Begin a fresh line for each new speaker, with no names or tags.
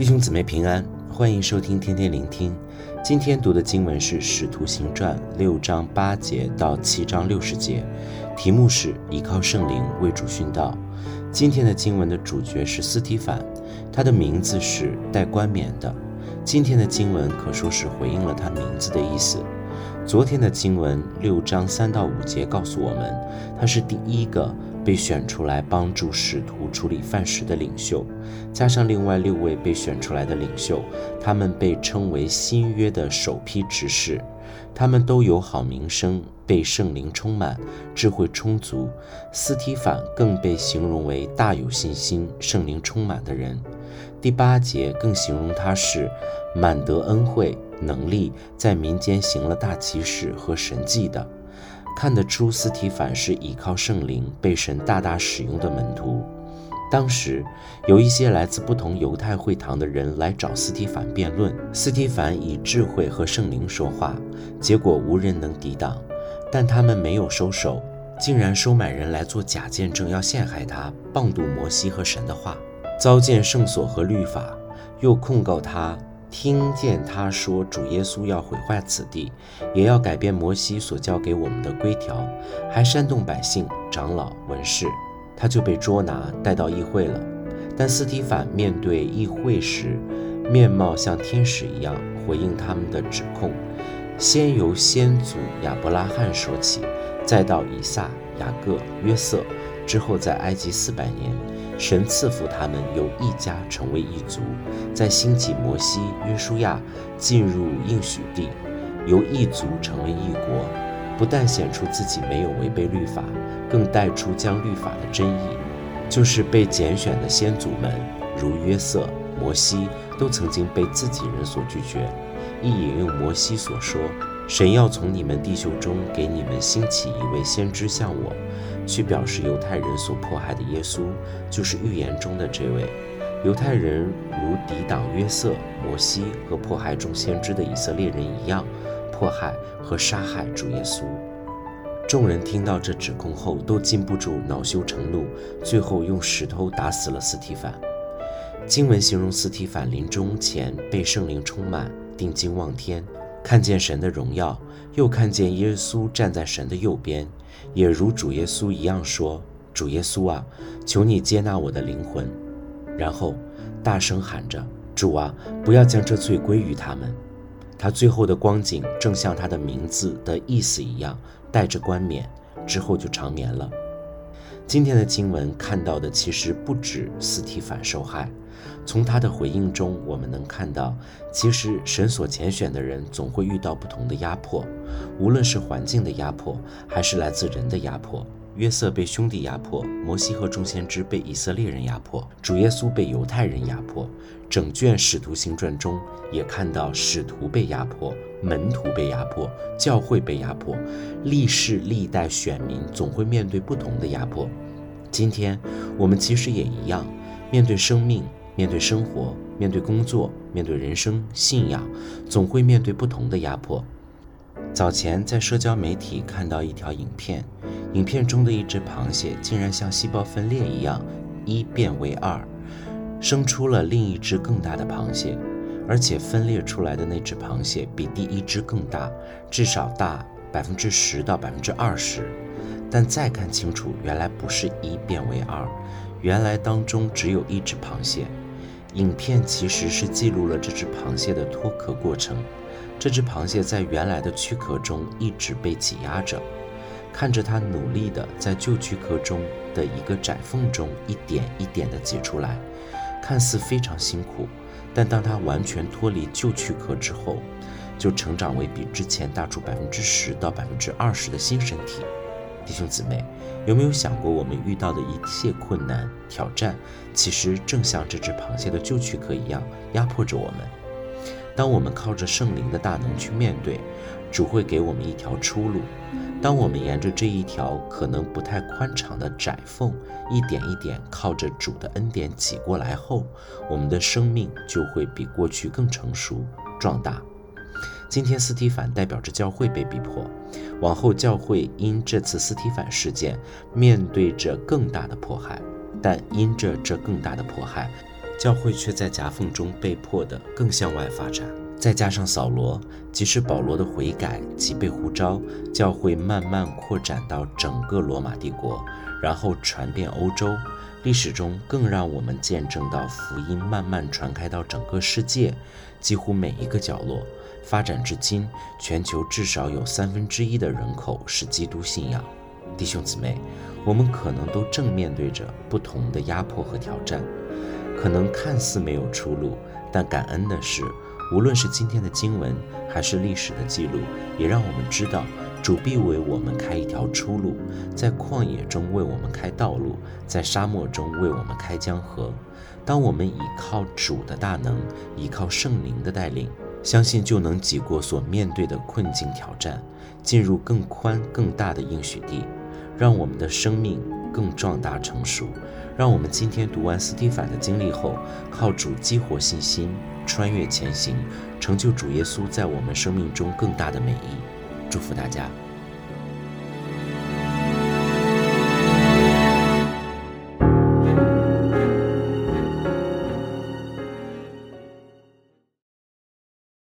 弟兄姊妹平安，欢迎收听天天聆听。今天读的经文是《使徒行传》六章八节到七章六十节，题目是依靠圣灵为主殉道。今天的经文的主角是司提反，他的名字是带冠冕的。今天的经文可说是回应了他名字的意思。昨天的经文六章三到五节告诉我们，他是第一个被选出来帮助使徒处理饭食的领袖，加上另外六位被选出来的领袖，他们被称为新约的首批执事，他们都有好名声，被圣灵充满，智慧充足。斯提凡更被形容为大有信心、圣灵充满的人。第八节更形容他是满得恩惠能力，在民间行了大奇事和神迹的。看得出，斯提凡是倚靠圣灵，被神大大使用的门徒。当时有一些来自不同犹太会堂的人来找斯提凡辩论，斯提凡以智慧和圣灵说话，结果无人能抵挡。但他们没有收手，竟然收买人来做假见证，要陷害他，谤读摩西和神的话，糟践圣所和律法，又控告他。听见他说主耶稣要毁坏此地，也要改变摩西所教给我们的规条，还煽动百姓、长老、文士，他就被捉拿带到议会了。但斯提反面对议会时，面貌像天使一样回应他们的指控。先由先祖亚伯拉罕说起，再到以撒、雅各、约瑟，之后在埃及四百年。神赐福他们由一家成为一族，再兴起摩西、约书亚进入应许地，由一族成为一国。不但显出自己没有违背律法，更带出将律法的真意，就是被拣选的先祖们，如约瑟、摩西，都曾经被自己人所拒绝。亦引用摩西所说：“神要从你们弟兄中给你们兴起一位先知像我。”去表示犹太人所迫害的耶稣，就是预言中的这位。犹太人如抵挡约瑟、摩西和迫害众先知的以色列人一样，迫害和杀害主耶稣。众人听到这指控后，都禁不住恼羞成怒，最后用石头打死了斯提凡。经文形容斯提凡临终前被圣灵充满，定睛望天。看见神的荣耀，又看见耶稣站在神的右边，也如主耶稣一样说：“主耶稣啊，求你接纳我的灵魂。”然后大声喊着：“主啊，不要将这罪归于他们。”他最后的光景正像他的名字的意思一样，带着冠冕，之后就长眠了。今天的经文看到的其实不止斯提反受害，从他的回应中，我们能看到，其实神所拣选的人总会遇到不同的压迫，无论是环境的压迫，还是来自人的压迫。约瑟被兄弟压迫，摩西和众先知被以色列人压迫，主耶稣被犹太人压迫。整卷使徒行传中也看到使徒被压迫。门徒被压迫，教会被压迫，历世历代选民总会面对不同的压迫。今天我们其实也一样，面对生命，面对生活，面对工作，面对人生信仰，总会面对不同的压迫。早前在社交媒体看到一条影片，影片中的一只螃蟹竟然像细胞分裂一样，一变为二，生出了另一只更大的螃蟹。而且分裂出来的那只螃蟹比第一只更大，至少大百分之十到百分之二十。但再看清楚，原来不是一变为二，原来当中只有一只螃蟹。影片其实是记录了这只螃蟹的脱壳过程。这只螃蟹在原来的躯壳中一直被挤压着，看着它努力地在旧躯壳中的一个窄缝中一点一点地挤出来，看似非常辛苦。但当它完全脱离旧躯壳之后，就成长为比之前大出百分之十到百分之二十的新身体。弟兄姊妹，有没有想过，我们遇到的一切困难挑战，其实正像这只螃蟹的旧躯壳一样，压迫着我们？当我们靠着圣灵的大能去面对，主会给我们一条出路。当我们沿着这一条可能不太宽敞的窄缝，一点一点靠着主的恩典挤过来后，我们的生命就会比过去更成熟壮大。今天斯提凡代表着教会被逼迫，往后教会因这次斯提凡事件面对着更大的迫害，但因着这更大的迫害，教会却在夹缝中被迫的更向外发展。再加上扫罗，即使保罗的悔改及被呼召，教会慢慢扩展到整个罗马帝国，然后传遍欧洲。历史中更让我们见证到福音慢慢传开到整个世界，几乎每一个角落。发展至今，全球至少有三分之一的人口是基督信仰。弟兄姊妹，我们可能都正面对着不同的压迫和挑战，可能看似没有出路，但感恩的是。无论是今天的经文，还是历史的记录，也让我们知道，主必为我们开一条出路，在旷野中为我们开道路，在沙漠中为我们开江河。当我们倚靠主的大能，倚靠圣灵的带领，相信就能挤过所面对的困境挑战，进入更宽更大的应许地，让我们的生命更壮大成熟。让我们今天读完斯蒂凡的经历后，靠主激活信心，穿越前行，成就主耶稣在我们生命中更大的美意。祝福大家。